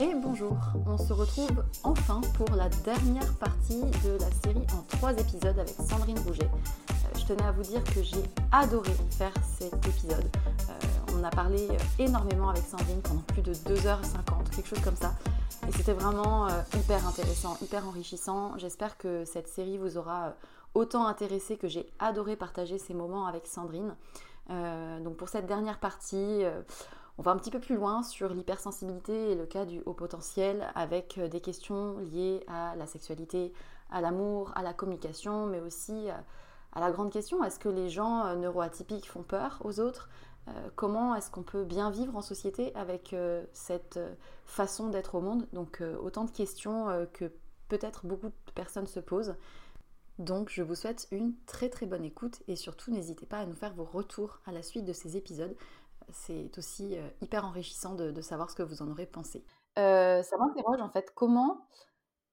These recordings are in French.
Et bonjour, on se retrouve enfin pour la dernière partie de la série en trois épisodes avec Sandrine Rouget. Euh, je tenais à vous dire que j'ai adoré faire cet épisode. Euh, on a parlé énormément avec Sandrine pendant plus de 2h50, quelque chose comme ça. Et c'était vraiment euh, hyper intéressant, hyper enrichissant. J'espère que cette série vous aura autant intéressé que j'ai adoré partager ces moments avec Sandrine. donc pour cette dernière partie, on va un petit peu plus loin sur l'hypersensibilité et le cas du haut potentiel avec euh, des questions liées à la sexualité, à l'amour, à la communication, mais aussi euh, à la grande question, est-ce que les gens euh, neuroatypiques font peur aux autres? Comment est-ce qu'on peut bien vivre en société avec cette façon d'être au monde? Donc autant de questions que peut-être beaucoup de personnes se posent. Donc je vous souhaite une très très bonne écoute et surtout n'hésitez pas à nous faire vos retours à la suite de ces épisodes c'est aussi euh, hyper enrichissant de, savoir ce que vous en aurez pensé. Euh, ça m'interroge en fait comment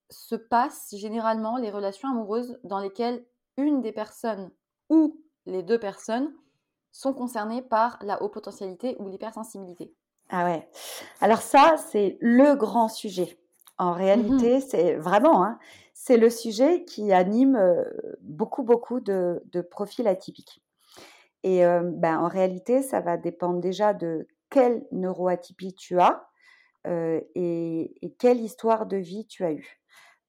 se passent généralement les relations amoureuses dans lesquelles une des personnes ou les deux personnes sont concernées par la haute potentialité ou l'hypersensibilité? Ah ouais. Alors ça, c'est le grand sujet. En réalité, mmh c'est vraiment, hein, c'est le sujet qui anime euh, beaucoup, beaucoup de profils atypiques. Et ben, en réalité, ça va dépendre déjà de quelle neuroatypie tu as et, et, quelle histoire de vie tu as eue.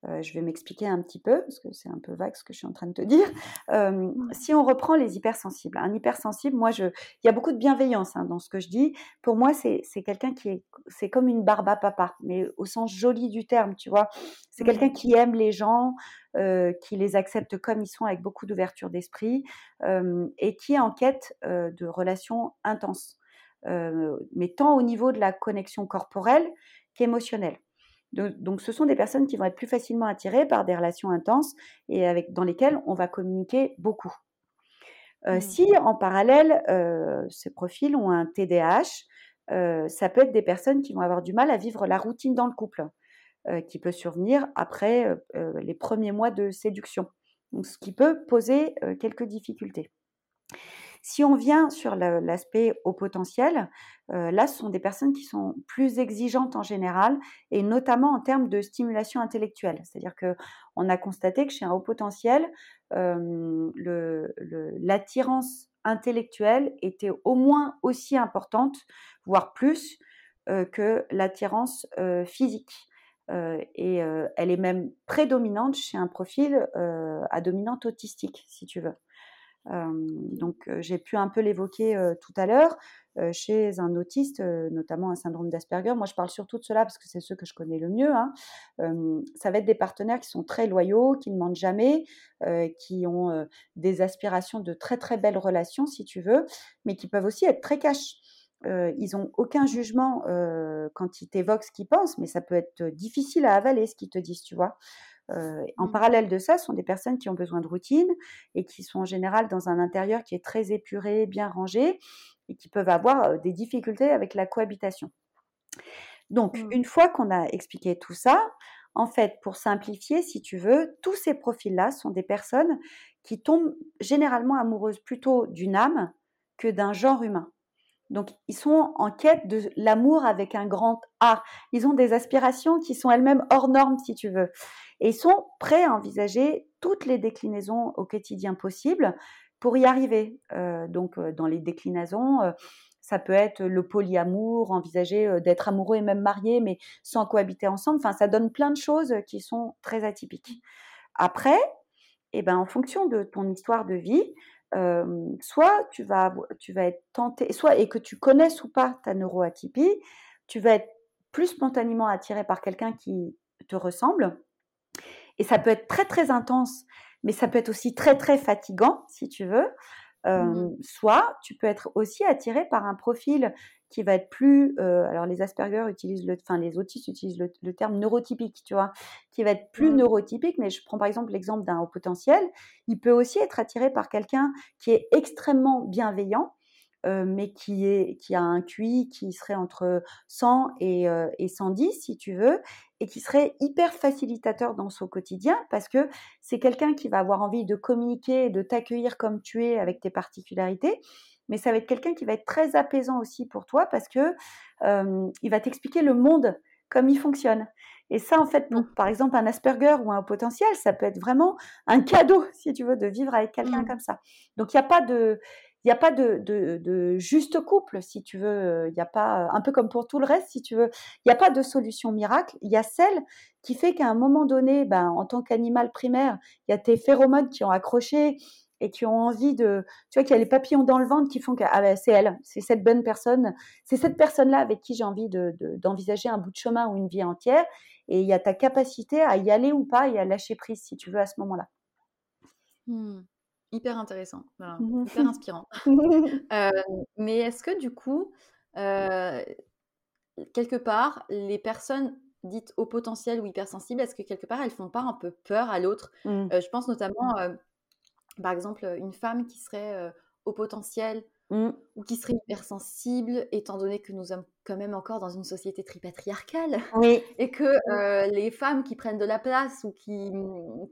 Euh, je vais m'expliquer un petit peu, parce que c'est un peu vague ce que je suis en train de te dire. Euh, si on reprend les hypersensibles, un hypersensible, moi, je, il y a beaucoup de bienveillance hein, dans ce que je dis. Pour moi, c'est, quelqu'un qui est, c'est comme une barbe à papa, mais au sens joli du terme, tu vois. C'est quelqu'un qui aime les gens, euh, qui les accepte comme ils sont, avec beaucoup d'ouverture d'esprit, et qui est en quête de relations intenses, mais tant au niveau de la connexion corporelle qu'émotionnelle. Donc, ce sont des personnes qui vont être plus facilement attirées par des relations intenses et avec, dans lesquelles on va communiquer beaucoup. Euh, mmh. Si en parallèle, euh, ces profils ont un TDAH, euh, ça peut être des personnes qui vont avoir du mal à vivre la routine dans le couple, qui peut survenir après les premiers mois de séduction. Donc, ce qui peut poser quelques difficultés. Si on vient sur l'aspect au potentiel, euh, là, ce sont des personnes qui sont plus exigeantes en général, et notamment en termes de stimulation intellectuelle. C'est-à-dire que on a constaté que chez un haut potentiel, euh, l'attirance intellectuelle était au moins aussi importante, voire plus, euh, que l'attirance physique. et elle est même prédominante chez un profil à dominante autistique, si tu veux donc j'ai pu un peu l'évoquer tout à l'heure chez un autiste, notamment un syndrome d'Asperger. Moi, je parle surtout de cela parce que c'est ceux que je connais le mieux. Hein. ça va être des partenaires qui sont très loyaux, qui ne mentent jamais, qui ont des aspirations de très très belles relations, si tu veux, mais qui peuvent aussi être très cash. ils n'ont aucun jugement quand ils t'évoquent ce qu'ils pensent, mais ça peut être difficile à avaler ce qu'ils te disent, tu vois. Euh, en mmh. parallèle de ça, ce sont des personnes qui ont besoin de routine et qui sont en général dans un intérieur qui est très épuré, bien rangé et qui peuvent avoir des difficultés avec la cohabitation. Donc, mmh. une fois qu'on a expliqué tout ça, en fait, pour simplifier, si tu veux, tous ces profils-là sont des personnes qui tombent généralement amoureuses plutôt d'une âme que d'un genre humain. Donc, ils sont en quête de l'amour avec un grand A. Ils ont des aspirations qui sont elles-mêmes hors normes, si tu veux. Et ils sont prêts à envisager toutes les déclinaisons au quotidien possibles pour y arriver. Euh, donc, euh, dans les déclinaisons, euh, ça peut être le polyamour, envisager d'être amoureux et même marié, mais sans cohabiter ensemble. Enfin, ça donne plein de choses qui sont très atypiques. Après, eh ben, en fonction de ton histoire de vie, soit tu vas, tu vas être tenté, soit et que tu connaisses ou pas ta neuroatypie, tu vas être plus spontanément attiré par quelqu'un qui te ressemble. Et ça peut être très très intense, mais ça peut être aussi très très fatigant si tu veux. Mmh soit tu peux être aussi attiré par un profil qui va être plus, euh, alors les Asperger utilisent le, enfin les autistes utilisent le, terme neurotypique, tu vois, qui va être plus mmh. neurotypique. Mais je prends par exemple l'exemple d'un haut potentiel, il peut aussi être attiré par quelqu'un qui est extrêmement bienveillant, euh, mais qui, est, qui a un QI qui serait entre 100 et, euh, et 110, si tu veux, et qui serait hyper facilitateur dans son quotidien, parce que c'est quelqu'un qui va avoir envie de communiquer, de t'accueillir comme tu es avec tes particularités, mais ça va être quelqu'un qui va être très apaisant aussi pour toi parce que il va t'expliquer le monde comme il fonctionne. Et ça, en fait, mmh. par exemple, un Asperger ou un potentiel, ça peut être vraiment un cadeau, si tu veux, de vivre avec quelqu'un mmh. comme ça. Donc, il n'y a pas de, il n'y a pas de, de, juste couple, si tu veux. Il n'y a pas, un peu comme pour tout le reste, si tu veux, il n'y a pas de solution miracle. Il y a celle qui fait qu'à un moment donné, ben, en tant qu'animal primaire, il y a tes phéromones qui ont accroché et qui ont envie de, tu vois, qu'il y a les papillons dans le ventre qui font que ah ben, c'est elle, c'est cette bonne personne, c'est cette personne-là avec qui j'ai envie d'envisager un bout de chemin ou une vie entière. Et il y a ta capacité à y aller ou pas et à lâcher prise, si tu veux, à ce moment-là. Mmh. Hyper intéressant, hyper inspirant. Euh, mais est-ce que du coup, euh, quelque part, les personnes dites au potentiel ou hypersensibles, est-ce que quelque part elles font pas un peu peur à l'autre? Mmh. euh, Je pense notamment, par exemple, une femme qui serait au potentiel Mmh. ou qui serait hypersensible, étant donné que nous sommes quand même encore dans une société très patriarcale, oui. et que euh, les femmes qui prennent de la place ou qui,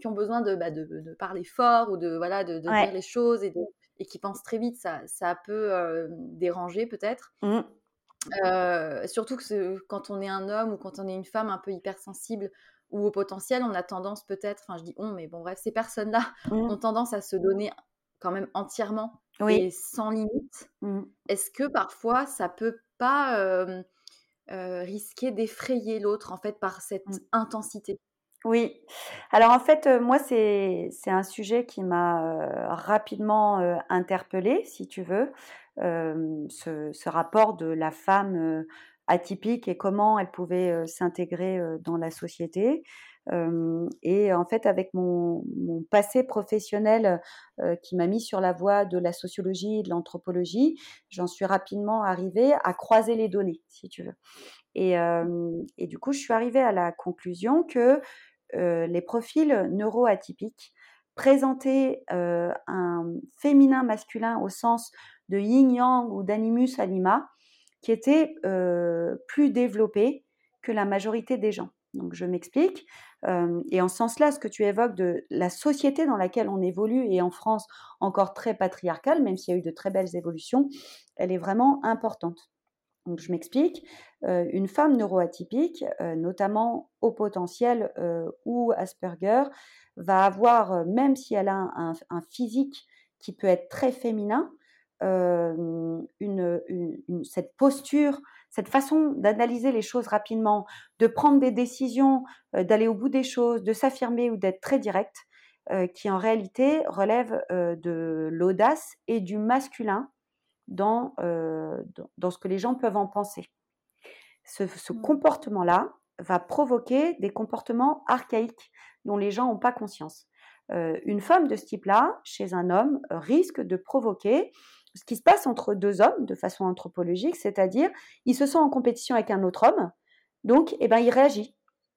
qui ont besoin de, bah, de, de, parler fort ou de, voilà, de, de dire les choses et, et qui pensent très vite, ça, ça peut euh, déranger peut-être. Mmh. Euh, surtout que quand on est un homme ou quand on est une femme un peu hypersensible ou au potentiel, on a tendance peut-être, enfin je dis on, mais bon bref, ces personnes-là mmh. ont tendance à se donner quand même entièrement et sans limite, mmh. est-ce que parfois ça peut pas risquer d'effrayer l'autre en fait par cette mmh. intensité? Oui. Alors en fait, moi, c'est un sujet qui m'a rapidement interpellée, si tu veux, ce, ce, rapport de la femme atypique et comment elle pouvait s'intégrer dans la société et en fait, avec mon, passé professionnel qui m'a mis sur la voie de la sociologie et de l'anthropologie, j'en suis rapidement arrivée à croiser les données, si tu veux. Et, et, du coup, je suis arrivée à la conclusion que les profils neuroatypiques présentaient un féminin masculin au sens de yin-yang ou d'animus anima qui était plus développé que la majorité des gens. Donc je m'explique. et en ce sens-là, ce que tu évoques de la société dans laquelle on évolue, et en France encore très patriarcale, même s'il y a eu de très belles évolutions, elle est vraiment importante. Donc je m'explique. une femme neuroatypique, notamment au potentiel ou Asperger, va avoir, même si elle a un physique qui peut être très féminin, une, cette posture, cette façon d'analyser les choses rapidement, de prendre des décisions, d'aller au bout des choses, de s'affirmer ou d'être très direct, qui en réalité relève de l'audace et du masculin dans, dans, ce que les gens peuvent en penser. Ce, mmh. comportement-là va provoquer des comportements archaïques dont les gens n'ont pas conscience. une femme de ce type-là, chez un homme, risque de provoquer ce qui se passe entre deux hommes de façon anthropologique, c'est-à-dire il se sent en compétition avec un autre homme, donc eh ben, il réagit.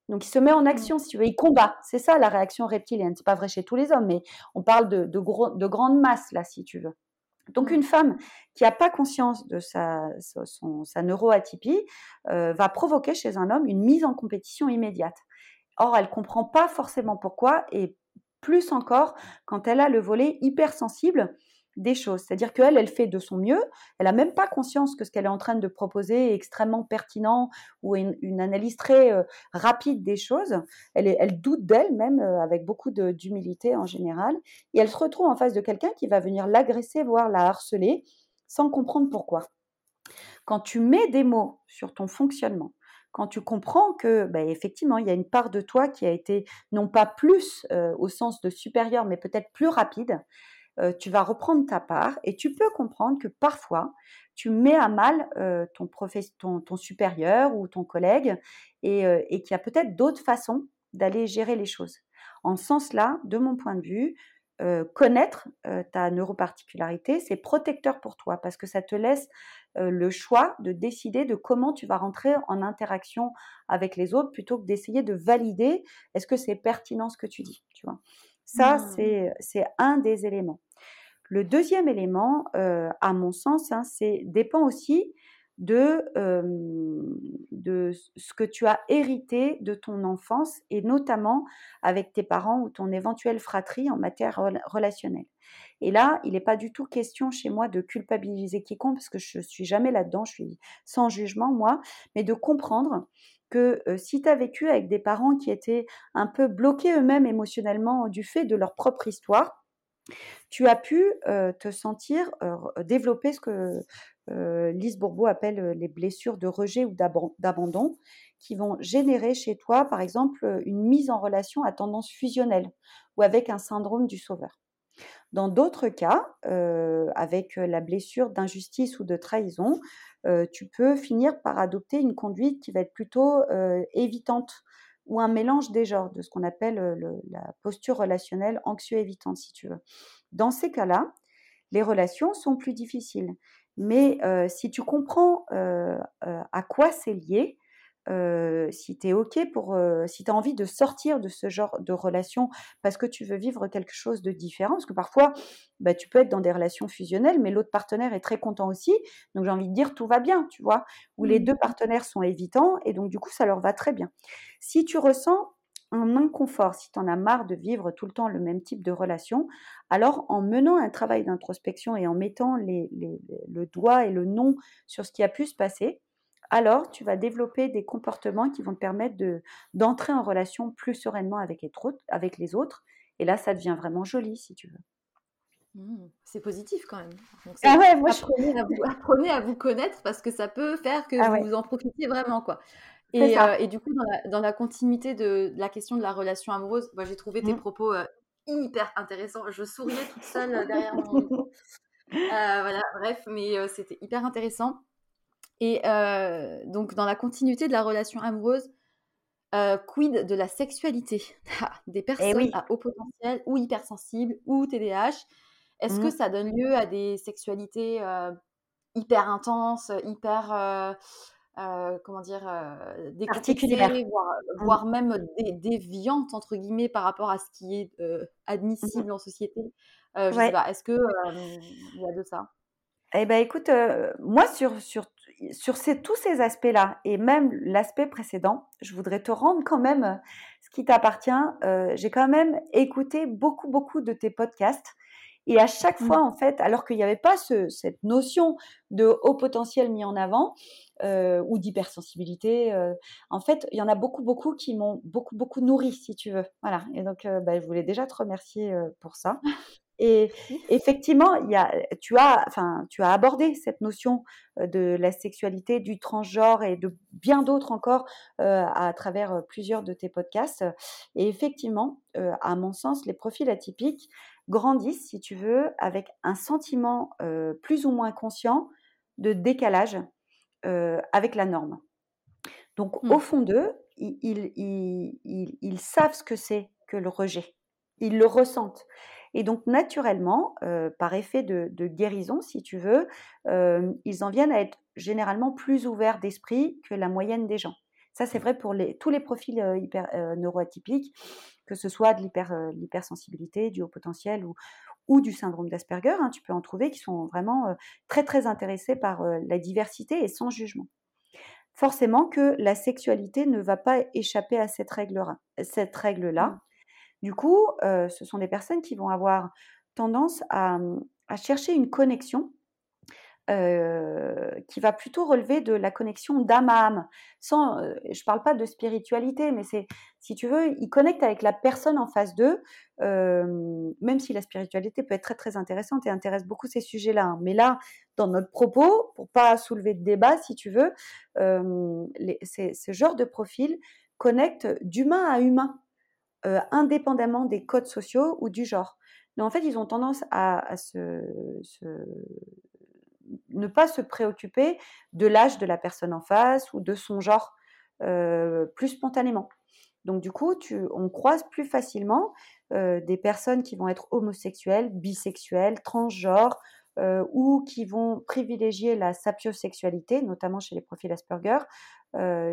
Donc il se met en mmh. action, si tu veux, il combat. C'est ça la réaction reptilienne. C'est pas vrai chez tous les hommes, mais on parle de, de, de grandes masses là, si tu veux. Donc mmh. une femme qui n'a pas conscience de sa, son, sa neuroatypie euh, va provoquer chez un homme une mise en compétition immédiate. Or, elle comprend pas forcément pourquoi, et plus encore quand elle a le volet hypersensible des choses. C'est-à-dire qu'elle, elle fait de son mieux, elle n'a même pas conscience que ce qu'elle est en train de proposer est extrêmement pertinent ou une, analyse très euh, rapide des choses. Elle, doute d'elle même euh, avec beaucoup d'humilité en général. Et elle se retrouve en face de quelqu'un qui va venir l'agresser, voire la harceler, sans comprendre pourquoi. Quand tu mets des mots sur ton fonctionnement, quand tu comprends que, bah, effectivement, il y a une part de toi qui a été non pas plus euh, au sens de supérieur, mais peut-être plus rapide, euh, tu vas reprendre ta part et tu peux comprendre que parfois, tu mets à mal euh, ton, ton, supérieur ou ton collègue euh, et, qu'il y a peut-être d'autres façons d'aller gérer les choses. En ce sens-là, de mon point de vue, connaître ta neuroparticularité, c'est protecteur pour toi parce que ça te laisse le choix de décider de comment tu vas rentrer en interaction avec les autres plutôt que d'essayer de valider est-ce que c'est pertinent ce que tu dis, tu vois. Ça, mmh. c'est un des éléments. Le deuxième élément, euh, à mon sens, hein, c'est dépend aussi de, de ce que tu as hérité de ton enfance et notamment avec tes parents ou ton éventuelle fratrie en matière relationnelle. Et là, il n'est pas du tout question chez moi de culpabiliser quiconque parce que je suis jamais là-dedans, je suis sans jugement moi, mais de comprendre que si tu as vécu avec des parents qui étaient un peu bloqués eux-mêmes émotionnellement du fait de leur propre histoire, tu as pu te sentir développer ce que Lise Bourbeau appelle les blessures de rejet ou d'abandon, qui vont générer chez toi, par exemple, une mise en relation à tendance fusionnelle ou avec un syndrome du sauveur. Dans d'autres cas, avec la blessure d'injustice ou de trahison, tu peux finir par adopter une conduite qui va être plutôt évitante ou un mélange des genres, de ce qu'on appelle la posture relationnelle anxio-évitante, si tu veux. Dans ces cas-là, les relations sont plus difficiles. Mais si tu comprends à quoi c'est lié, si tu es OK pour, si tu as envie de sortir de ce genre de relation parce que tu veux vivre quelque chose de différent, parce que parfois, bah, tu peux être dans des relations fusionnelles, mais l'autre partenaire est très content aussi, donc j'ai envie de dire tout va bien, tu vois, où les mmh. deux partenaires sont évitants et donc du coup, ça leur va très bien. Si tu ressens un inconfort, si tu en as marre de vivre tout le temps le même type de relation, alors en menant un travail d'introspection et en mettant le doigt et le nom sur ce qui a pu se passer, alors tu vas développer des comportements qui vont te permettre de, d'entrer en relation plus sereinement avec les, avec les autres. Et là, ça devient vraiment joli, si tu veux. Mmh, c'est positif quand même. ah ouais, moi apprenez, à vous, apprenez, à vous, connaître parce que ça peut faire que ah vous en profitiez vraiment. quoi. Et, euh, et, du coup, dans la, continuité de, la question de la relation amoureuse, moi j'ai trouvé tes mmh. propos euh, hyper intéressants. Je souriais toute seule euh, derrière mon micro. voilà, bref, mais c'était hyper intéressant. Et euh, donc, dans la continuité de la relation amoureuse, euh, quid de la sexualité? Ah, Des eh personnes à haut potentiel ou hypersensibles ou TDAH, est-ce que mmh. ça donne lieu à des sexualités euh, hyper intenses, hyper, comment dire, voire, mmh. voire, même déviantes, entre guillemets, par rapport à ce qui est mmh. admissible en société? Je sais pas, est-ce qu'il y a de ça? Eh ben écoute, moi sur, sur sur tous ces aspects-là, et même l'aspect précédent, je voudrais te rendre quand même ce qui t'appartient. Euh, j'ai quand même écouté beaucoup, beaucoup de tes podcasts. Et à chaque mmh. fois, en fait, alors qu'il n'y avait pas cette notion de haut potentiel mis en avant euh, ou d'hypersensibilité, euh, en fait, il y en a beaucoup, beaucoup qui m'ont beaucoup, beaucoup nourri, si tu veux. Voilà. Et donc, bah, je voulais déjà te remercier pour ça. Et effectivement, il y a, tu, as, enfin, tu as abordé cette notion de la sexualité, du transgenre et de bien d'autres encore à travers plusieurs de tes podcasts. Et effectivement, à mon sens, les profils atypiques grandissent, si tu veux, avec un sentiment plus ou moins conscient de décalage avec la norme. Donc, au mmh. fond d'eux, ils, ils, savent ce que c'est que le rejet. Ils le ressentent. Et donc, naturellement, euh, par effet de, guérison, si tu veux, euh, ils en viennent à être généralement plus ouverts d'esprit que la moyenne des gens. Ça, c'est vrai pour les, tous les profils euh, hyper, neuroatypiques, que ce soit de l'hypersensibilité, du haut potentiel ou, ou du syndrome d'Asperger. Hein, tu peux en trouver qui sont vraiment très, très intéressés par la diversité et sans jugement forcément que la sexualité ne va pas échapper à cette règle-là. Cette règle-là. Mmh. Du coup, ce sont des personnes qui vont avoir tendance à, mmh, chercher une connexion qui va plutôt relever de la connexion d'âme à âme. Sans, je ne parle pas de spiritualité, mais c'est, si tu veux, ils connectent avec la personne en face d'eux, même si la spiritualité peut être très très intéressante et intéresse beaucoup ces sujets-là. Hein. Mais là, dans notre propos, pour pas soulever de débat, si tu veux, ce genre de profil connecte d'humain à humain. Euh, indépendamment des codes sociaux ou du genre. Mais en fait, ils ont tendance à, ne pas se préoccuper de l'âge de la personne en face ou de son genre euh, plus spontanément. Donc du coup, on croise plus facilement euh, des personnes qui vont être homosexuelles, bisexuelles, transgenres, ou qui vont privilégier la sapiosexualité, notamment chez les profils Asperger,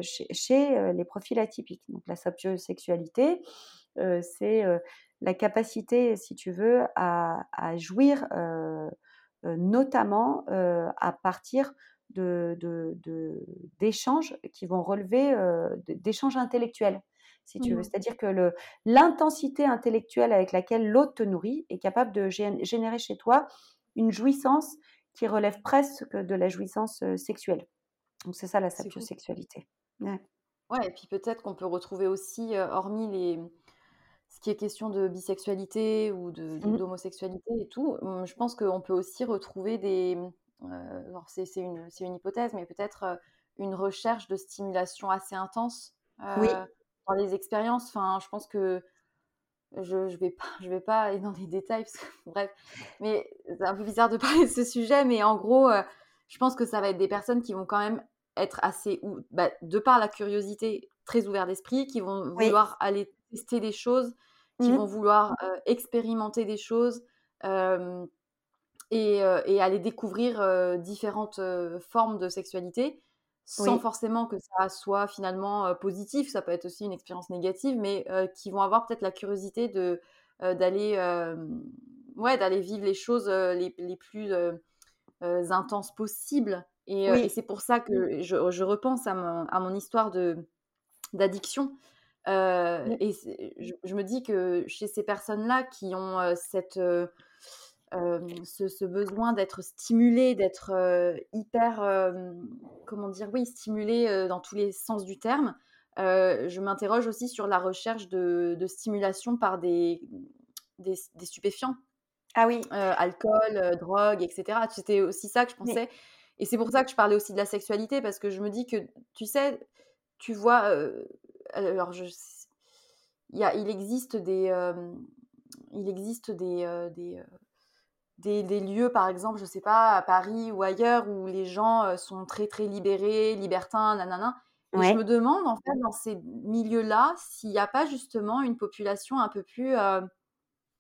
chez, les profils atypiques. Donc la sapiosexualité, c'est la capacité, si tu veux, à, jouir notamment à partir d'échanges de, qui vont relever d'échanges intellectuels si tu veux. Mmh. C'est-à-dire que l'intensité intellectuelle avec laquelle l'autre te nourrit est capable de générer chez toi une jouissance qui relève presque de la jouissance sexuelle. Donc c'est ça la sapiosexualité. Ouais. Ouais, et puis peut-être qu'on peut retrouver aussi, hormis les ce qui est question de bisexualité ou de Mmh. d'homosexualité et tout, mmh, je pense qu'on peut aussi retrouver des, mmh, alors c'est une une hypothèse, mais peut-être, une recherche de stimulation assez intense, Oui. dans les expériences. Enfin, je pense que je je vais pas je vais pas aller dans les détails parce que bref, mais c'est un peu bizarre de parler de ce sujet, mais en gros, je pense que ça va être des personnes qui vont quand même être assez ou bah, de par la curiosité, très ouverts d'esprit, qui vont Oui. vouloir aller tester des choses, qui Mmh. vont vouloir, heu, expérimenter des choses, hem et aller découvrir, heu, différentes, formes de sexualité, sans Oui. forcément que ça soit finalement, positif. Ça peut être aussi une expérience négative, mais qui vont avoir peut-être la curiosité de, d'aller, ouais, d'aller vivre les choses, les les plus, heu, intenses possibles et Oui. c'est pour ça que je je repense à mon à mon histoire d'addiction, heu Mmh. et je je me dis que chez ces personnes-là qui ont, heu, cette, ce ce besoin d'être stimulées, d'être, hyper, comment dire? Oui, stimulées, dans tous les sens du terme, je m'interroge aussi sur la recherche de de stimulation par des des des stupéfiants, Ah oui. heu, alcool, heu, drogue et cetera. C'était aussi ça que je Mais pensais et c'est pour ça que je parlais aussi de la sexualité parce que je me dis que, tu sais, tu vois, heu, alors je il y a il existe des, il existe des, des, des des lieux, par exemple, je sais pas, à Paris ou ailleurs, où les gens, sont très, très libérés, libertins, na na na et je me demande, en fait, dans ces milieux-là, s'il y a pas justement une population un peu plus,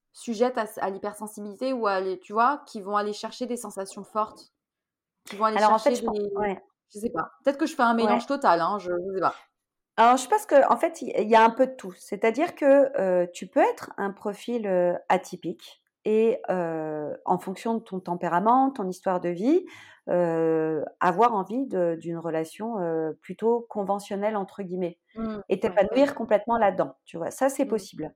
heu, sujette à l'hypersensibilité ou à les tu vois? Qui vont aller chercher des sensations fortes, qui vont aller Alors en fait, chercher je des pen ouais, je sais pas. Peut-être que je fais un ouais. mélange total, hein, je je sais pas. Alors je pense qu'en fait, il y a un peu de tout. C'est-à-dire que, heu, tu peux être un profil, heu, atypique et heu, en fonction de ton tempérament, ton histoire de vie, avoir envie d'une relation, plutôt «conventionnelle» entre guillemets Mmh, et t'épanouir complètement là-dedans, tu vois? Ça, c'est Mmh. possible.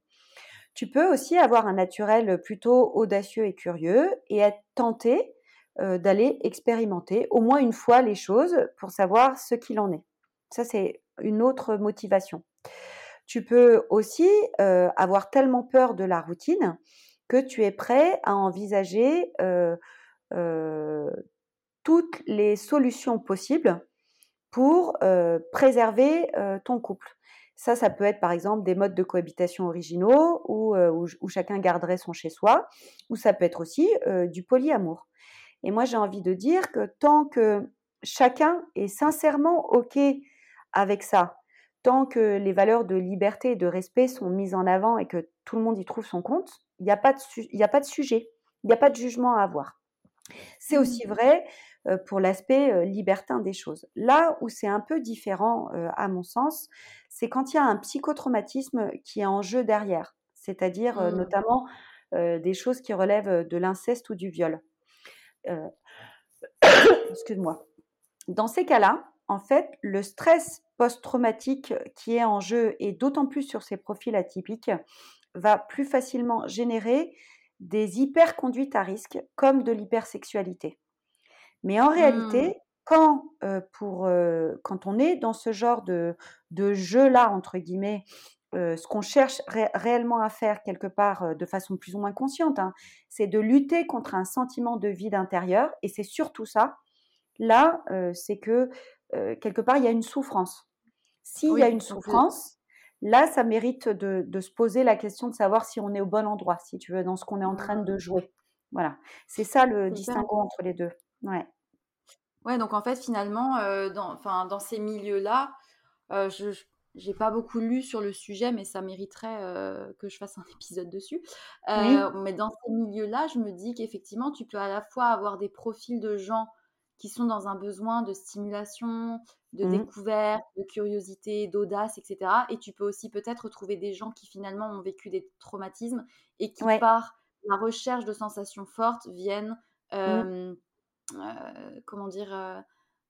Tu peux aussi avoir un naturel, plutôt audacieux et curieux et être tenté, heu, d'aller expérimenter au moins une fois les choses pour savoir ce qu'il en est. Ça, c'est une autre motivation. Tu peux aussi, heu, avoir tellement peur de la routine que tu es prêt à envisager, heu, toutes les solutions possibles pour, préserver, ton couple. Ça, ça peut être par exemple des modes de cohabitation originaux où, heu, où ch où chacun garderait son chez soi ou ça peut être aussi, heu, du polyamour et moi j'ai envie de dire que tant que chacun est sincèrement OK avec ça, tant que les valeurs de liberté et de respect sont mises en avant et que tout le monde y trouve son compte, il y a pas de su il y a pas de sujet, il y a pas de jugement à avoir. C'est Mmh. aussi vrai, heu, pour l'aspect, heu, libertin des choses. Là où c'est un peu différent, à mon sens, c'est quand il y a un psychotraumatisme qui est en jeu derrière. C'est-à-dire, heu, Mmh. notamment, heu, des choses qui relèvent, de l'inceste ou du viol. Excuse-moi. Dans ces cas-là, en fait, le stress post-traumatique qui est en jeu et d'autant plus sur ces profils atypiques, va plus facilement générer des hyperconduites à risque comme de l'hypersexualité. Mais en Mmh. réalité, quand, heu, pour, heu, quand on est dans ce genre de de «jeu-là» entre guillemets, heu, ce qu'on cherche ré réellement à faire quelque part, de façon plus ou moins consciente, hein, c'est de lutter contre un sentiment de vide intérieur et c'est surtout ça. Là, c'est que, quelque part, il y a une souffrance. S'il y a une souffrance, là, ça mérite de de se poser la question de savoir si on est au bon endroit, si tu veux, dans ce qu'on est en train mmh, de jouer. Voilà. C'est ça le distinguo entre les 2. Ouais. Ouais, donc en fait, finalement, heu, dans enfin, dans ces milieux-là, heu, je j j'ai pas beaucoup lu sur le sujet, mais ça mériterait, heu, que je fasse un épisode dessus. Oui. mais dans ces milieux-là, je me dis qu'effectivement, tu peux à la fois avoir des profils de gens qui sont dans un besoin de stimulation, de Mmh. découverte, de curiosité, d'audace et cetera et tu peux aussi peut-être trouver des gens qui finalement ont vécu des traumatismes et qui, Ouais. par la recherche de sensations fortes, viennent, Mmh. Heu, comment dire? Heu,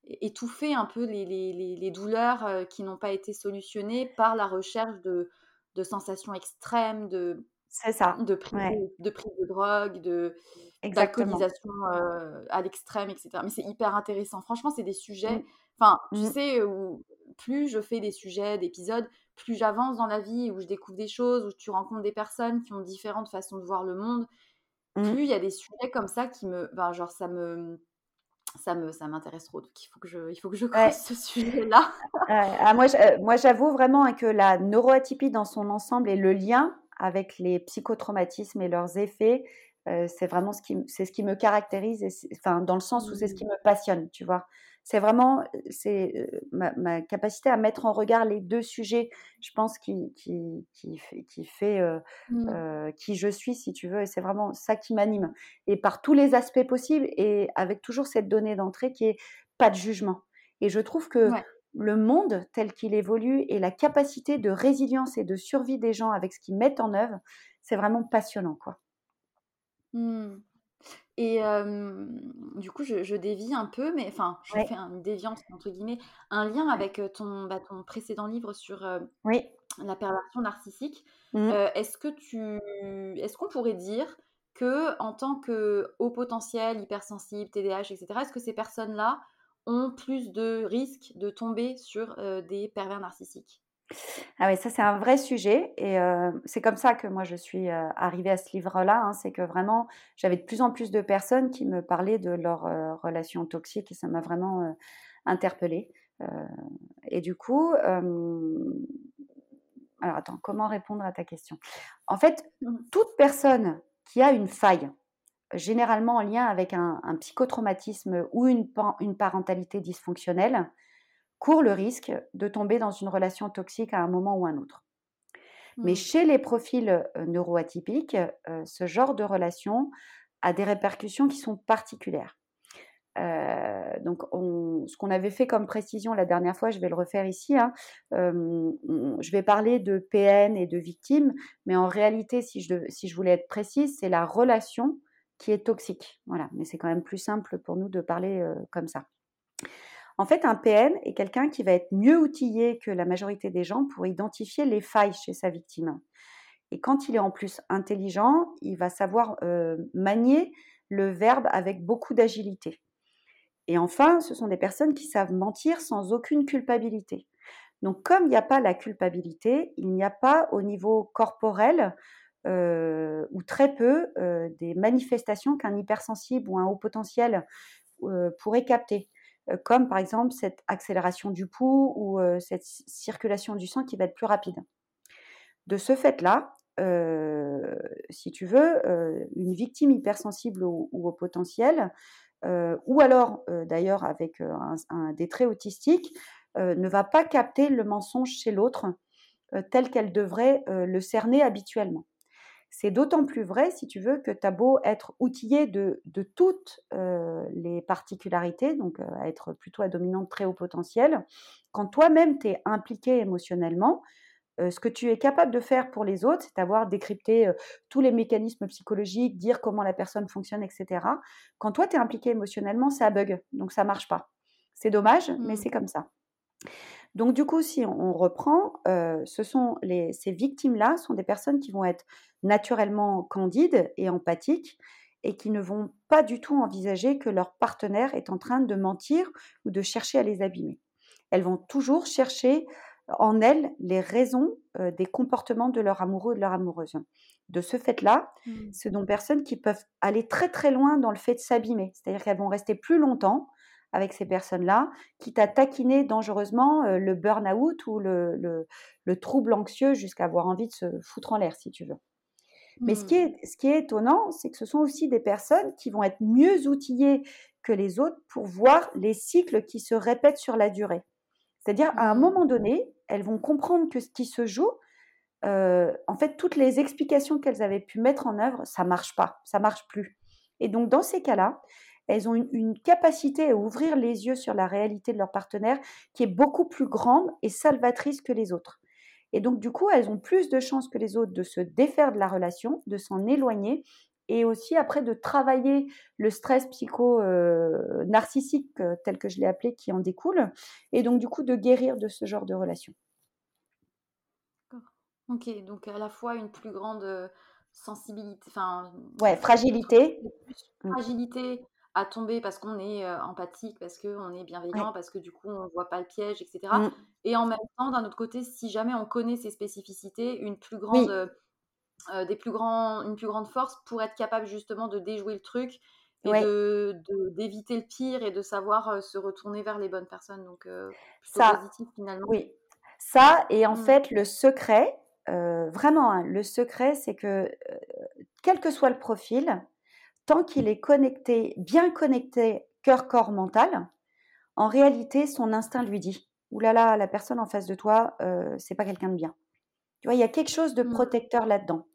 é étouffer un peu les les les douleurs, heu, qui n'ont pas été solutionnées par la recherche de de sensations extrêmes, de C'est ça. de prise Ouais, de de prise de drogue, de d'alcoolisation, à l'extrême et cetera. Mais c'est hyper intéressant. Franchement, c'est des sujets Mmh. Enfin, tu mmh. sais, où plus je fais des sujets, d'épisodes, plus j'avance dans la vie, où je découvre des choses, où tu rencontres des personnes qui ont différentes façons de voir le monde, mmh. plus il y a des sujets comme ça qui me, ben, genre ça me, ça me, ça m'intéresse trop. Donc il faut que je, il faut que je creuse ce sujet-là. ah, moi, euh, moi, j'avoue vraiment hein, que la neuroatypie dans son ensemble et le lien avec les psychotraumatismes et leurs effets, euh, c'est vraiment ce qui, c'est ce qui me caractérise, et enfin dans le sens où c'est ce qui mmh. me passionne, tu vois c'est vraiment c'est ma, capacité à mettre en regard les deux sujets, je pense, qui, qui, qui fait, qui, fait mmh. qui je suis, si tu veux, et c'est vraiment ça qui m'anime. Et par tous les aspects possibles, et avec toujours cette donnée d'entrée qui est pas de jugement. Et je trouve que le monde tel qu'il évolue et la capacité de résilience et de survie des gens avec ce qu'ils mettent en œuvre, c'est vraiment passionnant, quoi. Mmh. Et du coup, je, dévie un peu, mais enfin, je fais une déviance, entre guillemets, un lien avec ton, bah, ton précédent livre sur oui. la perversion narcissique. Mmh. est-ce que tu, est-ce qu'on pourrait dire que en tant que haut potentiel, hypersensible, TDAH, etc., est-ce que ces personnes-là ont plus de risques de tomber sur des pervers narcissiques? Ah oui, ça c'est un vrai sujet et c'est comme ça que moi je suis arrivée à ce livre-là. Hein. c'est que vraiment j'avais de plus en plus de personnes qui me parlaient de leurs relations toxiques et ça m'a vraiment interpellée. et du coup, alors attends, comment répondre à ta question? En fait, mmh. toute personne qui a une faille, généralement en lien avec un, psychotraumatisme ou une, une parentalité dysfonctionnelle, court le risque de tomber dans une relation toxique à un moment ou un autre. Mais mmh. chez les profils euh, neuroatypiques, euh, ce genre de relation a des répercussions qui sont particulières. Euh, donc, ce qu'on avait fait comme précision la dernière fois, je vais le refaire ici. Hein, je vais parler de PN et de victime, mais en réalité, si je, si je voulais être précise, c'est la relation qui est toxique. Voilà, mais c'est quand même plus simple pour nous de parler comme ça. En fait, un PN est quelqu'un qui va être mieux outillé que la majorité des gens pour identifier les failles chez sa victime. Et quand il est en plus intelligent, il va savoir euh, manier le verbe avec beaucoup d'agilité. Et enfin, ce sont des personnes qui savent mentir sans aucune culpabilité. Donc, comme il n'y a pas la culpabilité, il n'y a pas au niveau corporel euh, ou très peu euh, des manifestations qu'un hypersensible ou un haut potentiel pourrait capter. Euh, comme par exemple cette accélération du pouls ou euh, cette circulation du sang qui va être plus rapide. De ce fait-là, euh, si tu veux, une victime hypersensible ou, au potentiel, ou alors d'ailleurs avec des traits autistiques, ne va pas capter le mensonge chez l'autre tel qu'elle devrait le cerner habituellement. C'est d'autant plus vrai, si tu veux, que tu as beau être outillé de, toutes les particularités, donc être plutôt à dominante très haut potentiel, quand toi-même tu es impliqué émotionnellement, ce que tu es capable de faire pour les autres, c'est avoir décrypté tous les mécanismes psychologiques, dire comment la personne fonctionne, etc. Quand toi, tu es impliqué émotionnellement, ça bug, donc ça marche pas. C'est dommage, mais mmh. c'est comme ça. Donc du coup, si on reprend, ce sont les, ces victimes-là sont des personnes qui vont être naturellement candides et empathiques et qui ne vont pas du tout envisager que leur partenaire est en train de mentir ou de chercher à les abîmer. Elles vont toujours chercher en elles les raisons des comportements de leur amoureux ou de leur amoureuse. De ce fait-là, mmh. ce sont personnes qui peuvent aller très très loin dans le fait de s'abîmer, c'est-à-dire qu'elles vont rester plus longtemps avec ces personnes-là, qui t'a taquiné dangereusement le burn-out ou le, trouble anxieux jusqu'à avoir envie de se foutre en l'air, si tu veux. Mais ce qui, mmh. est, ce qui est étonnant, c'est que ce sont aussi des personnes qui vont être mieux outillées que les autres pour voir les cycles qui se répètent sur la durée. C'est-à-dire, à un mmh. moment donné, elles vont comprendre que ce qui se joue, en fait, toutes les explications qu'elles avaient pu mettre en œuvre, ça marche pas, ça marche plus. Et donc, dans ces cas-là, elles ont une, capacité à ouvrir les yeux sur la réalité de leur partenaire qui est beaucoup plus grande et salvatrice que les autres. Et donc, du coup, elles ont plus de chances que les autres de se défaire de la relation, de s'en éloigner et aussi après de travailler le stress psycho-narcissique euh, tel que je l'ai appelé qui en découle et donc du coup de guérir de ce genre de relation. Ok, donc à la fois une plus grande euh, sensibilité, enfin ouais, fragilité, mmh. fragilité à tomber parce qu'on est empathique, parce qu'on est bienveillant, parce que du coup on ne voit pas le piège, etc. Mmh. Et en même temps, d'un autre côté, si jamais on connaît ses spécificités, une plus grande, des plus grands, une plus grande force pour être capable justement de déjouer le truc et de, d'éviter le pire et de savoir se retourner vers les bonnes personnes. Donc, ça, positif finalement. Oui, ça, et en Mmh. fait, le secret, vraiment, hein, le secret, c'est que quel que soit le profil, tant qu'il est connecté, bien connecté, cœur, corps, mental, en réalité, son instinct lui dit Ouh là là, la personne en face de toi, euh, c'est pas quelqu'un de bien. Tu vois, il y a quelque chose de Mmh. protecteur là-dedans.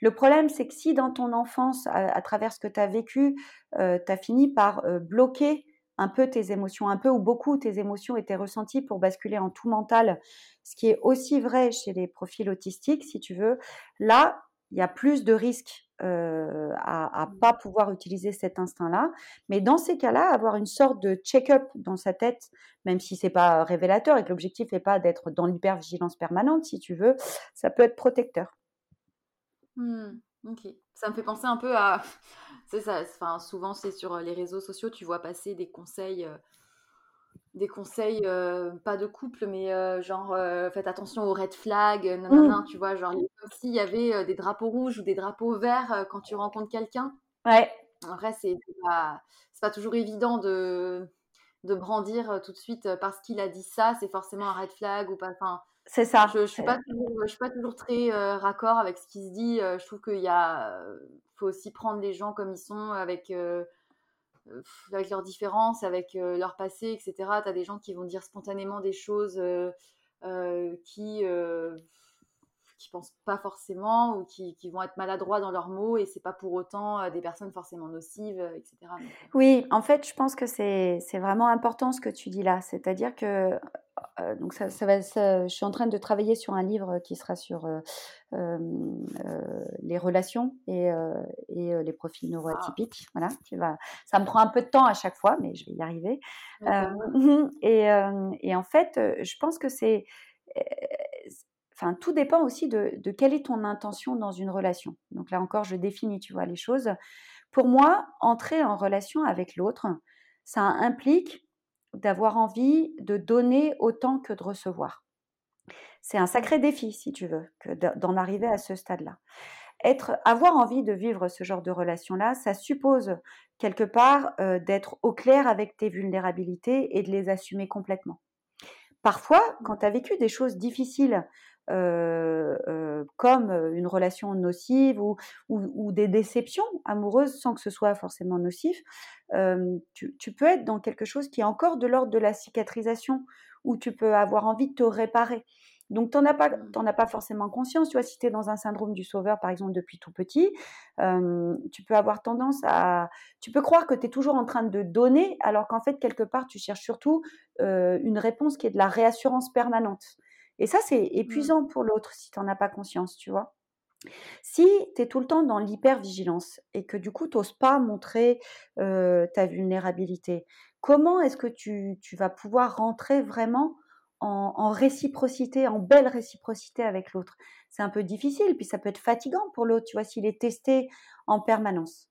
Le problème, c'est que si dans ton enfance, à, travers ce que tu as vécu, tu as fini par bloquer un peu tes émotions, un peu ou beaucoup tes émotions étaient ressenties pour basculer en tout mental, ce qui est aussi vrai chez les profils autistiques, si tu veux, là, il y a plus de risques euh, à, ne pas pouvoir utiliser cet instinct-là. Mais dans ces cas-là, avoir une sorte de check-up dans sa tête, même si c'est pas révélateur et que l'objectif n'est pas d'être dans l'hypervigilance permanente, si tu veux, ça peut être protecteur. Mmh, ok. Ça me fait penser un peu à. C'est ça. Enfin, souvent, c'est sur les réseaux sociaux, tu vois passer des conseils. Euh, des conseils, euh, pas de couple, mais euh, genre euh, faites attention aux red flags, nanana, mmh. tu vois, genre comme s'il y avait des drapeaux rouges ou des drapeaux verts quand tu rencontres quelqu'un. Ouais. En vrai, c'est pas, pas toujours évident de, de brandir tout de suite parce qu'il a dit ça, c'est forcément un red flag ou pas. Enfin, c'est ça. Je, je suis pas toujours, je suis pas toujours très raccord avec ce qui se dit. je trouve qu'il y a, faut aussi prendre les gens comme ils sont avec avec leurs différences, avec leur passé, etc. Tu as des gens qui vont dire spontanément des choses qui qui pensent pas forcément ou qui, qui, vont être maladroits dans leurs mots et c'est pas pour autant des personnes forcément nocives, etc. Oui, en fait, je pense que c'est vraiment important ce que tu dis là. C'est-à-dire que euh, donc ça, ça va, je suis en train de travailler sur un livre qui sera sur euh, euh, les relations et, et les profils neuroatypiques. Voilà, qui va, ça me prend un peu de temps à chaque fois, mais je vais y arriver. et, et, en fait, je pense que c'est, enfin, tout dépend aussi de, quelle est ton intention dans une relation. Donc là encore, je définis, tu vois, les choses. Pour moi, entrer en relation avec l'autre, ça implique d'avoir envie de donner autant que de recevoir. C'est un sacré défi, si tu veux, d'en arriver à ce stade-là. Être, avoir envie de vivre ce genre de relation-là, ça suppose quelque part euh, d'être au clair avec tes vulnérabilités et de les assumer complètement. Parfois, quand tu as vécu des choses difficiles comme une relation nocive ou, ou, des déceptions amoureuses sans que ce soit forcément nocif, euh, tu, tu, peux être dans quelque chose qui est encore de l'ordre de la cicatrisation, où tu peux avoir envie de te réparer. Donc, tu n'en as, pas, mmh. as pas forcément conscience. Tu vois, si tu es dans un syndrome du sauveur, par exemple, depuis tout petit, euh, tu peux avoir tendance à... Tu peux croire que tu es toujours en train de donner, alors qu'en fait, quelque part, tu cherches surtout euh, une réponse qui est de la réassurance permanente. Et ça, c'est mmh. épuisant pour l'autre si tu n'en as pas conscience, tu vois. Si tu es tout le temps dans l'hypervigilance et que du coup, tu n'oses pas montrer ta vulnérabilité, comment est-ce que tu, vas pouvoir rentrer vraiment en, réciprocité, en belle réciprocité avec l'autre? C'est un peu difficile, puis ça peut être fatigant pour l'autre, tu vois, s'il est testé en permanence.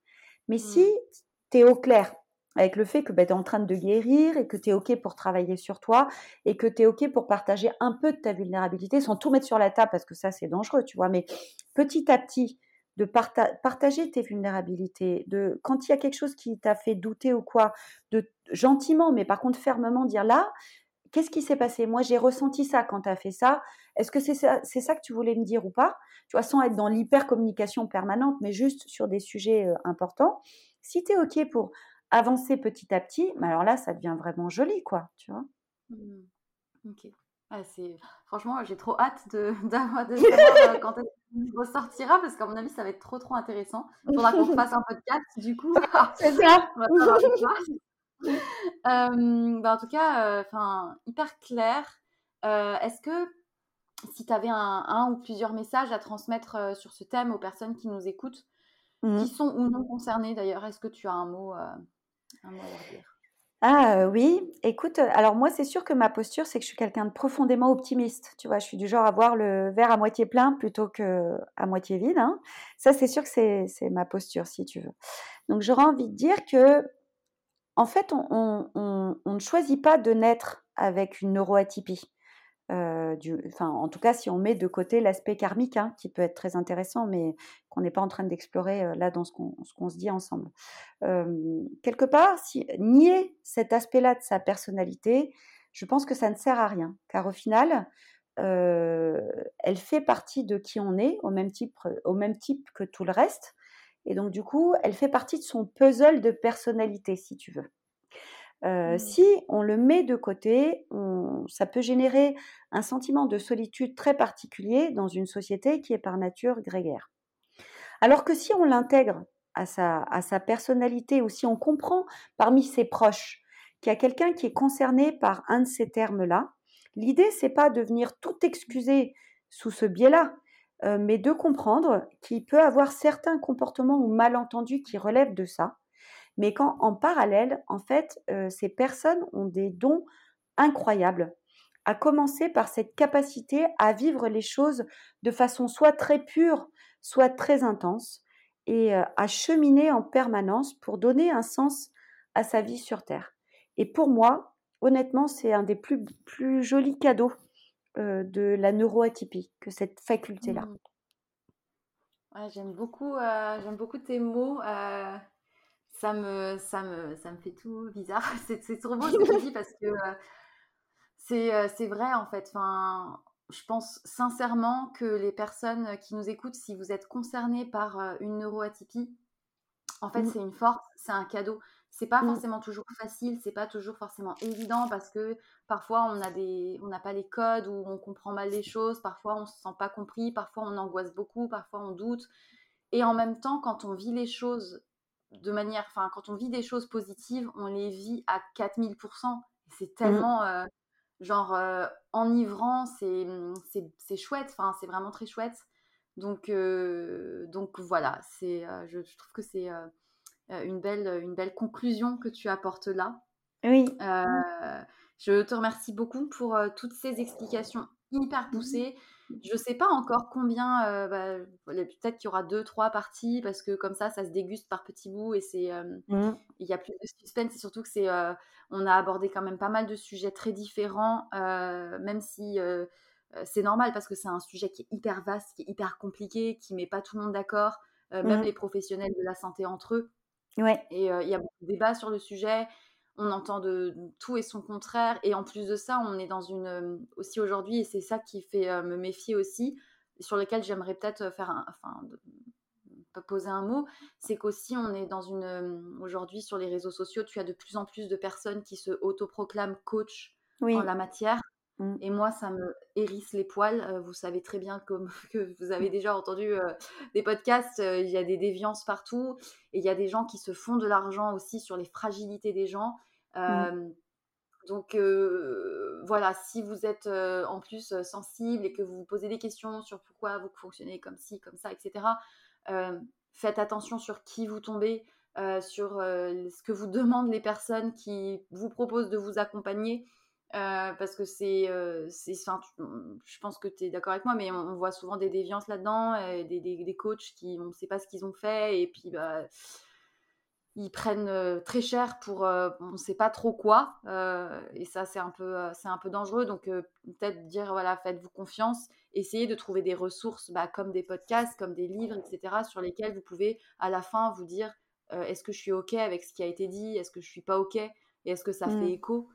Mais si mmh. tu es au clair, avec le fait que bah, tu es en train de guérir et que tu es OK pour travailler sur toi et que tu es OK pour partager un peu de ta vulnérabilité sans tout mettre sur la table parce que ça, c'est dangereux, tu vois. Mais petit à petit, de partager tes vulnérabilités, de quand il y a quelque chose qui t'a fait douter ou quoi, de gentiment, mais par contre fermement dire là, qu'est-ce qui s'est passé? Moi, j'ai ressenti ça quand tu as fait ça. Est-ce que c'est ça, ça, que tu voulais me dire ou pas? Tu vois, sans être dans l'hyper-communication permanente, mais juste sur des sujets euh, importants. Si tu es OK pour avancer petit à petit, mais alors là, ça devient vraiment joli, quoi, tu vois. Mmh. Ok. Ah. Franchement, j'ai trop hâte de, d'avoir, de savoir euh, quand elle ressortira, parce qu'à mon avis, ça va être trop, trop intéressant. Il faudra qu'on fasse un podcast, du coup. c'est ça. euh, bah, en tout cas, euh, hyper clair. Euh, est-ce que si tu avais un, un, ou plusieurs messages à transmettre sur ce thème aux personnes qui nous écoutent, mmh. qui sont ou non concernées d'ailleurs, est-ce que tu as un mot ah oui, écoute, alors moi c'est sûr que ma posture c'est que je suis quelqu'un de profondément optimiste, tu vois, je suis du genre à voir le verre à moitié plein plutôt que à moitié vide. Hein. Ça c'est sûr que c'est ma posture si tu veux. Donc j'aurais envie de dire que en fait, on, ne choisit pas de naître avec une neuroatypie. Euh, en tout cas, si on met de côté l'aspect karmique, hein, qui peut être très intéressant, mais qu'on n'est pas en train d'explorer euh, là dans ce qu'on se dit ensemble. quelque part, si, nier cet aspect-là de sa personnalité, je pense que ça ne sert à rien, car au final, elle fait partie de qui on est, au même, type, au même type que tout le reste. Et donc, du coup, elle fait partie de son puzzle de personnalité, si tu veux. Mmh. Si on le met de côté, ça peut générer un sentiment de solitude très particulier dans une société qui est par nature grégaire. Alors que si on l'intègre à sa, à sa personnalité ou si on comprend parmi ses proches qu'il y a quelqu'un qui est concerné par un de ces termes-là, l'idée, c'est pas de venir tout excuser sous ce biais-là, mais de comprendre qu'il peut avoir certains comportements ou malentendus qui relèvent de ça, mais quand en parallèle, en fait, ces personnes ont des dons incroyables, à commencer par cette capacité à vivre les choses de façon soit très pure, soit très intense, et à cheminer en permanence pour donner un sens à sa vie sur Terre. Et pour moi, honnêtement, c'est un des plus, jolis cadeaux de la neuroatypie que cette faculté-là. Mmh. j'aime beaucoup, j'aime beaucoup tes mots ça me, ça me, ça me fait tout bizarre. C'est, c'est trop beau ce que tu dis parce que euh, c'est, euh, c'est vrai en fait. Enfin, je pense sincèrement que les personnes qui nous écoutent, si vous êtes concernés par euh, une neuroatypie, en fait, mmh. c'est une force, c'est un cadeau. C'est pas mmh. forcément toujours facile, c'est pas toujours forcément évident parce que parfois on a des, on n'a pas les codes ou on comprend mal les choses, parfois on se sent pas compris, parfois on angoisse beaucoup, parfois on doute. Et en même temps, quand on vit les choses de manière, enfin, quand on vit des choses positives, on les vit à 4000%. C'est mmh. tellement, euh, genre, euh, enivrant, mmh, c'est chouette, enfin, c'est vraiment très chouette. Donc, euh, donc voilà, c'est, je, trouve que c'est une, belle, une belle conclusion que tu apportes là. Oui. je te remercie beaucoup pour toutes ces explications hyper poussées. Je sais pas encore combien, euh, bah, peut-être qu'il y aura deux, trois parties parce que comme ça, ça se déguste par petits bouts et c'est, euh, mmh. il y a plus de suspense. C'est surtout que c'est, euh, on a abordé quand même pas mal de sujets très différents, même si c'est normal parce que c'est un sujet qui est hyper vaste, qui est hyper compliqué, qui met pas tout le monde d'accord, même mmh. les professionnels de la santé entre eux. Ouais. Et il y a beaucoup de débats sur le sujet on entend de, tout et son contraire. Et en plus de ça, on est dans une euh, aussi aujourd'hui, et c'est ça qui fait euh, me méfier aussi, sur lequel j'aimerais peut-être euh, faire un, enfin, poser un mot, c'est qu'aussi on est dans une aujourd'hui sur les réseaux sociaux, tu as de plus en plus de personnes qui se autoproclament coach en la matière. Mmh. Et moi, ça me hérisse les poils. vous savez très bien comme, que vous avez déjà entendu des podcasts, il y a des déviances partout. Et il y a des gens qui se font de l'argent aussi sur les fragilités des gens. Mmh. Donc voilà, si vous êtes en plus sensible et que vous vous posez des questions sur pourquoi vous fonctionnez comme ci, comme ça, etc., faites attention sur qui vous tombez, sur ce que vous demandent les personnes qui vous proposent de vous accompagner. Euh, parce que c'est, euh, je pense que tu es d'accord avec moi, mais on, voit souvent des déviances là-dedans, euh, des, des, des, coachs qui, on ne sait pas ce qu'ils ont fait, et puis bah, ils prennent très cher pour on ne sait pas trop quoi, et ça c'est un peu, c'est un peu dangereux. Donc peut-être dire voilà, faites-vous confiance, essayez de trouver des ressources bah, comme des podcasts, comme des livres, etc., sur lesquels vous pouvez à la fin vous dire est-ce que je suis ok avec ce qui a été dit, est-ce que je suis pas ok, et est-ce que ça fait mmh. écho?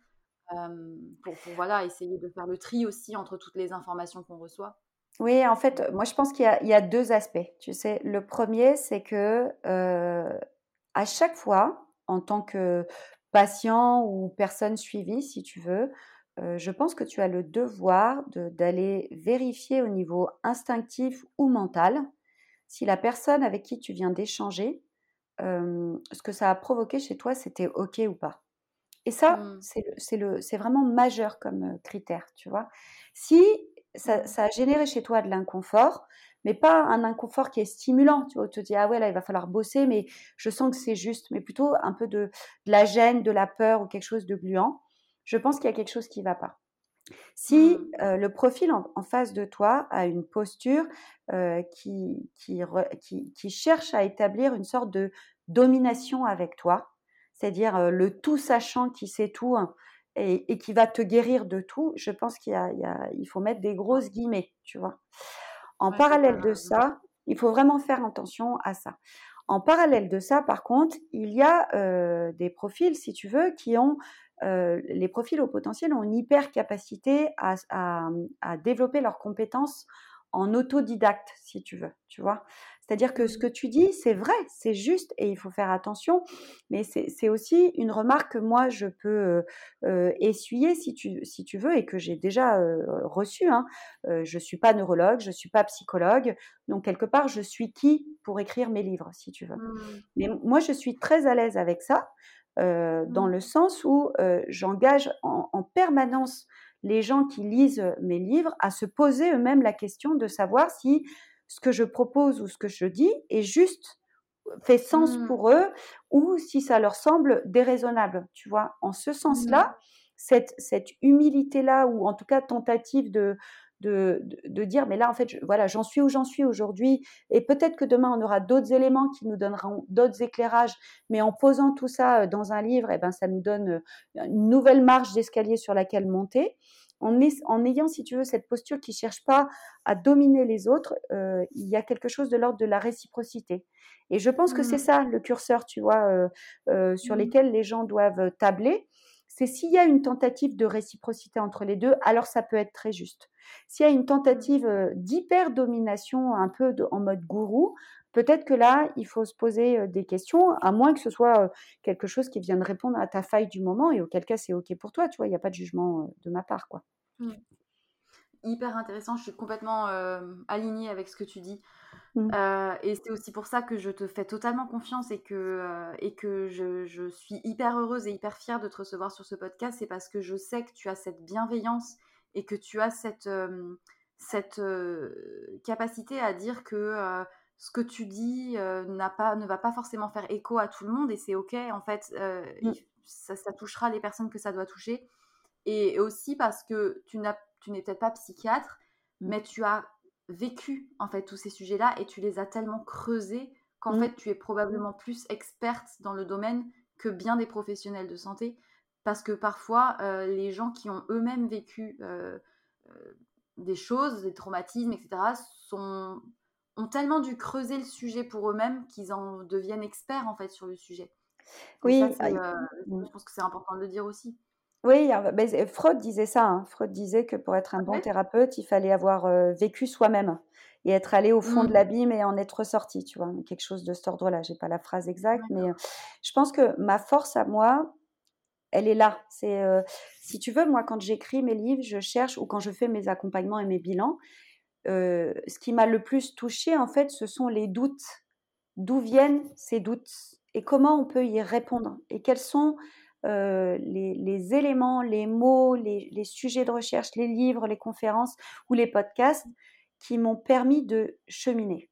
Pour, voilà, essayer de faire le tri aussi entre toutes les informations qu'on reçoit. Oui, en fait, moi je pense qu'il y, a deux aspects. Tu sais, le premier, c'est que à chaque fois, en tant que patient ou personne suivie, si tu veux, je pense que tu as le devoir d'aller vérifier au niveau instinctif ou mental si la personne avec qui tu viens d'échanger, ce que ça a provoqué chez toi, c'était OK ou pas. Et ça, mmh. c'est vraiment majeur comme critère, tu vois? Si ça, a généré chez toi de l'inconfort, mais pas un inconfort qui est stimulant, tu vois, tu te dis, ah ouais, là, il va falloir bosser, mais je sens que c'est juste, mais plutôt un peu de, la gêne, de la peur ou quelque chose de gluant, je pense qu'il y a quelque chose qui ne va pas. Si mmh. le profil en, face de toi a une posture qui, qui, qui, cherche à établir une sorte de domination avec toi, c'est-à-dire le tout sachant qui sait tout hein, et, qui va te guérir de tout, je pense qu'il il faut mettre des grosses guillemets, tu vois. En parallèle de ça, il faut vraiment faire attention à ça. En parallèle de ça, par contre, il y a des profils, si tu veux, qui ont les profils au potentiel ont une hyper capacité à, à développer leurs compétences en autodidacte, si tu veux, tu vois. C'est-à-dire que ce que tu dis, c'est vrai, c'est juste et il faut faire attention, mais c'est aussi une remarque que moi, je peux euh, essuyer si tu, si tu veux et que j'ai déjà euh, reçue. Hein. Euh, je ne suis pas neurologue, je ne suis pas psychologue, donc quelque part, je suis qui pour écrire mes livres, si tu veux. Mmh. Mais moi, je suis très à l'aise avec ça, dans mmh. le sens où j'engage en, en permanence les gens qui lisent mes livres à se poser eux-mêmes la question de savoir si ce que je propose ou ce que je dis est juste, fait sens mmh. pour eux, ou si ça leur semble déraisonnable, tu vois? En ce sens-là, mmh. cette, cette humilité-là, ou en tout cas tentative de, de, de, dire, mais là, en fait, voilà, j'en suis où j'en suis aujourd'hui, et peut-être que demain, on aura d'autres éléments qui nous donneront d'autres éclairages, mais en posant tout ça dans un livre, et eh ben, ça nous donne une nouvelle marge d'escalier sur laquelle monter en, ayant, si tu veux, cette posture qui ne cherche pas à dominer les autres, euh, il y a quelque chose de l'ordre de la réciprocité. Et je pense que c'est mmh. ça le curseur, tu vois, euh, euh, sur mmh. lesquels les gens doivent tabler. C'est s'il y a une tentative de réciprocité entre les deux, alors ça peut être très juste. S'il y a une tentative d'hyper-domination, un peu en mode gourou, peut-être que là, il faut se poser des questions, à moins que ce soit quelque chose qui vienne répondre à ta faille du moment, et auquel cas c'est OK pour toi, tu vois, il n'y a pas de jugement de ma part, quoi. Mmh. Hyper intéressant, je suis complètement alignée avec ce que tu dis. Mmh. et c'est aussi pour ça que je te fais totalement confiance et que, et que je, je, suis hyper heureuse et hyper fière de te recevoir sur ce podcast. C'est parce que je sais que tu as cette bienveillance et que tu as cette, cette capacité à dire que ce que tu dis n'a pas, ne va pas forcément faire écho à tout le monde et c'est ok en fait mmh. ça, ça, touchera les personnes que ça doit toucher et aussi parce que tu n'as tu n'es peut-être pas psychiatre mmh. mais tu as vécu en fait tous ces sujets là et tu les as tellement creusés qu'en mmh. fait tu es probablement plus experte dans le domaine que bien des professionnels de santé parce que parfois les gens qui ont eux-mêmes vécu des choses, des traumatismes, etc., sont ont tellement dû creuser le sujet pour eux-mêmes qu'ils en deviennent experts en fait sur le sujet. oui, euh, mmh. je pense que c'est important de le dire aussi. Oui, Freud disait ça. Hein. Freud disait que pour être un bon thérapeute, il fallait avoir vécu soi-même et être allé au fond de mmh. l'abîme et en être ressorti, tu vois, quelque chose de cet ordre-là. J'ai pas la phrase exacte, mais je pense que ma force à moi, elle est là. C'est, si tu veux, moi, quand j'écris mes livres, je cherche, ou quand je fais mes accompagnements et mes bilans, ce qui m'a le plus touché, en fait, ce sont les doutes. D'où viennent ces doutes? Et comment on peut y répondre? Et quels sont les, éléments, les mots, les, sujets de recherche, les livres, les conférences ou les podcasts qui m'ont permis de cheminer?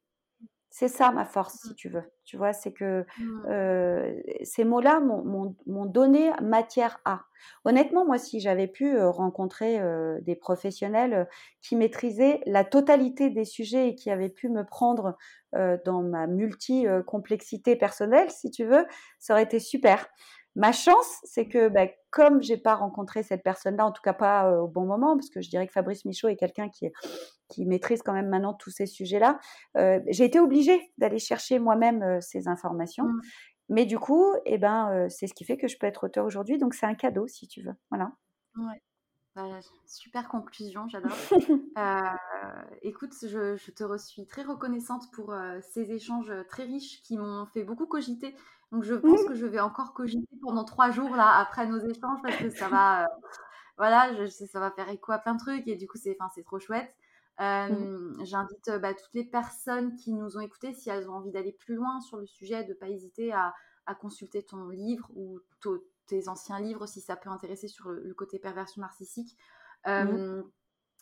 C'est ça ma force, si mmh. tu veux. Tu vois, c'est que mmh. ces mots-là m'ont donné matière à. Honnêtement, moi, si j'avais pu rencontrer des professionnels qui maîtrisaient la totalité des sujets et qui avaient pu me prendre dans ma multi-complexité personnelle, si tu veux, ça aurait été super. Ma chance, c'est que bah, comme j'ai pas rencontré cette personne-là, en tout cas pas au bon moment, parce que je dirais que Fabrice Michaud est quelqu'un qui, qui maîtrise quand même maintenant tous ces sujets-là, j'ai été obligée d'aller chercher moi-même ces informations. Mmh. Mais du coup, eh ben, c'est ce qui fait que je peux être auteur aujourd'hui. Donc c'est un cadeau, si tu veux. Voilà. Ouais. Bah, super conclusion, j'adore. écoute, je, je, te suis très reconnaissante pour ces échanges très riches qui m'ont fait beaucoup cogiter donc je pense que je vais encore cogiter pendant trois jours là après nos échanges parce que ça va, euh, voilà, je, ça va faire écho à plein de trucs et du coup c'est, enfin c'est trop chouette. Mmh. J'invite bah, toutes les personnes qui nous ont écoutés, si elles ont envie d'aller plus loin sur le sujet, de pas hésiter à, à consulter ton livre ou tes anciens livres si ça peut intéresser sur le, côté perversion narcissique. Mmh.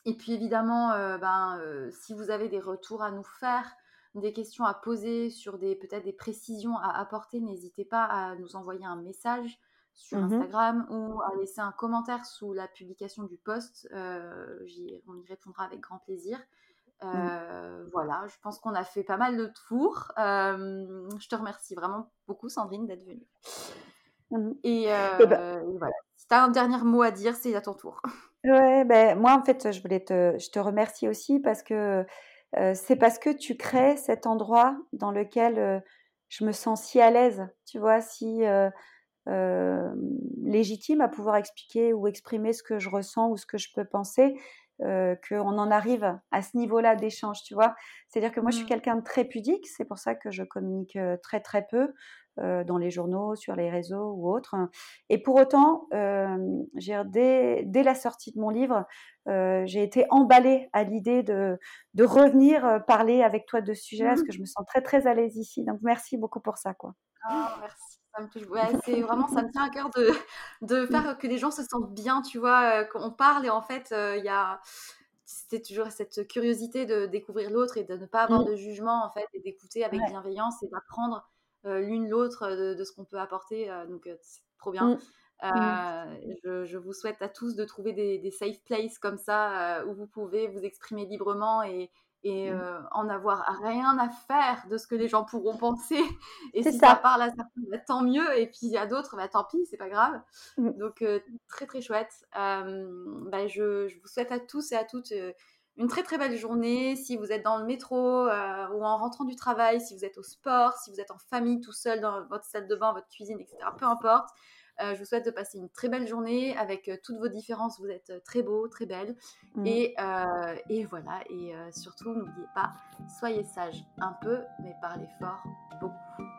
Et puis évidemment, euh, ben, euh, si vous avez des retours à nous faire, des questions à poser, sur des peut-être des précisions à apporter, n'hésitez pas à nous envoyer un message sur mmh Instagram ou à laisser un commentaire sous la publication du post. Euh, on y répondra avec grand plaisir. Mmh. Euh, voilà, je pense qu'on a fait pas mal de tours. Euh, je te remercie vraiment beaucoup, Sandrine, d'être venue. Mmh et, bah voilà. Si tu as un dernier mot à dire, c'est à ton tour. Ouais, ben, moi, en fait, je voulais te je te remercie aussi parce que, c'est parce que tu crées cet endroit dans lequel, je me sens si à l'aise, tu vois? Si, légitime à pouvoir expliquer ou exprimer ce que je ressens ou ce que je peux penser, qu'on en arrive à ce niveau-là d'échange, tu vois? C'est-à-dire que moi, je suis mmh. quelqu'un de très pudique, c'est pour ça que je communique, très, très peu, dans les journaux, sur les réseaux ou autres et pour autant, dès dès la sortie de mon livre, j'ai été emballée à l'idée de de revenir, parler avec toi de ce sujet-là, parce mmh. que je me sens très, très à l'aise ici, donc merci beaucoup pour ça, quoi. Ah merci ça me touche. Ouais, c'est vraiment, ça me tient à cœur de, de mmh. faire que les gens se sentent bien, tu vois, qu'on parle et en fait, il y a c'était toujours cette curiosité de découvrir l'autre et de ne pas avoir de jugement en fait et d'écouter avec bienveillance et d'apprendre l'une l'autre de, ce qu'on peut apporter. donc c'est trop bien. Je, je, vous souhaite à tous de trouver des, des safe places comme ça où vous pouvez vous exprimer librement et, et mmh. en avoir rien à faire de ce que les gens pourront penser. Et si ça. parle à certains, bah, tant mieux. Et puis il y a d'autres, bah, tant pis, c'est pas grave. Donc très très chouette. Bah, je, je, vous souhaite à tous et à toutes une très très belle journée. Si vous êtes dans le métro ou en rentrant du travail, si vous êtes au sport, si vous êtes en famille tout seul dans votre salle de bain, votre cuisine, etc. Peu importe. Euh, je vous souhaite de passer une très belle journée avec euh, toutes vos différences. Vous êtes euh, très beau, très belle. Mm. Et, et, voilà. Et surtout, n'oubliez pas, soyez sage un peu, mais parlez fort beaucoup.